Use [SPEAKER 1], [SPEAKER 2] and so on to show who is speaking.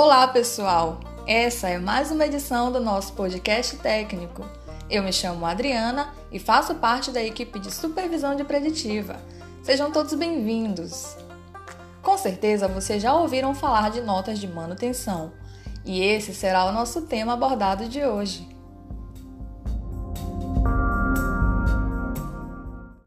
[SPEAKER 1] Olá, pessoal! Essa é mais uma edição do nosso podcast técnico. Eu me chamo Adriana e faço parte da equipe de supervisão de preditiva. Sejam todos bem-vindos! Com certeza vocês já ouviram falar de notas de manutenção, e esse será o nosso tema abordado de hoje.